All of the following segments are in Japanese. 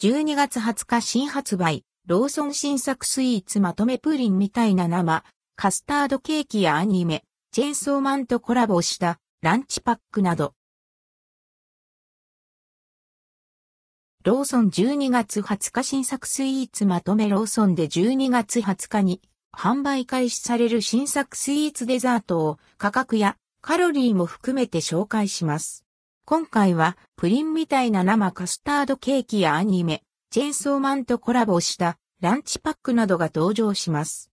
12月20日新発売、ローソン新作スイーツまとめプリンみたいな生、カスタードケーキやアニメ、チェーンソーマンとコラボしたランチパックなど。ローソン12月20日新作スイーツまとめローソンで12月20日に販売開始される新作スイーツデザートを価格やカロリーも含めて紹介します。今回はプリンみたいな生カスタードケーキやアニメ、チェーンソーマンとコラボしたランチパックなどが登場します。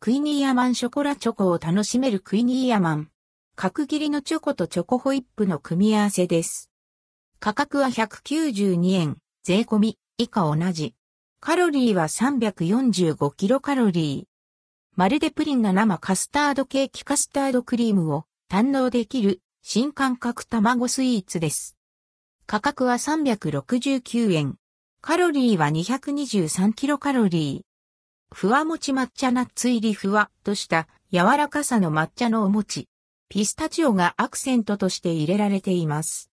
クイニーアマンショコラチョコを楽しめるクイニーアマン。角切りのチョコとチョコホイップの組み合わせです。価格は192円、税込み、以下同じ。カロリーは345キロカロリー。まるでプリンの生カスタードケーキカスタードクリームを堪能できる新感覚卵スイーツです。価格は369円。カロリーは223キロカロリー。ふわもち抹茶ナッツ入りふわっとした柔らかさの抹茶のお餅。ピスタチオがアクセントとして入れられています。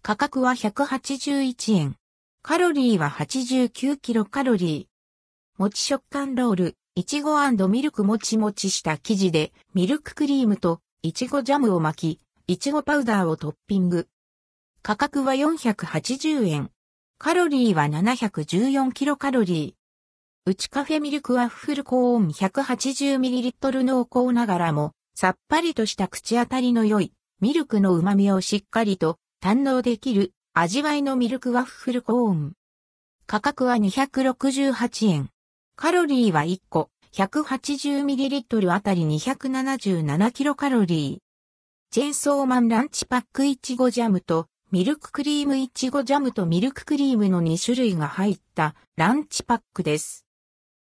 価格は181円。カロリーは89キロカロリー。もち食感ロール、いちごミルクもちもちした生地でミルククリームといちごジャムを巻き、いちごパウダーをトッピング。価格は480円。カロリーは714キロカロリー。うちカフェミルクワッフルコーン 180ml 濃厚ながらも、さっぱりとした口当たりの良い、ミルクの旨味をしっかりと堪能できる味わいのミルクワッフルコーン。価格は268円。カロリーは1個 180ml あたり277キロカロリー。チェンソーマンランチパックいちごジャムとミルククリームいちごジャムとミルククリームの2種類が入ったランチパックです。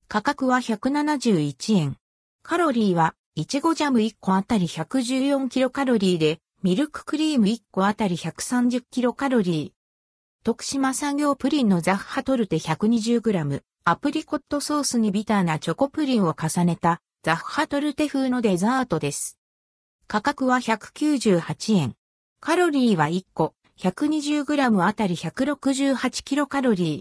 価格は171円。カロリーはいちごジャム1個あたり114キロカロリーで、ミルククリーム1個あたり130キロカロリー。徳島産業プリンのザッハトルテ 120g、アプリコットソースにビターなチョコプリンを重ねたザッハトルテ風のデザートです。価格は198円。カロリーは1個 120g あたり168キロカロリー。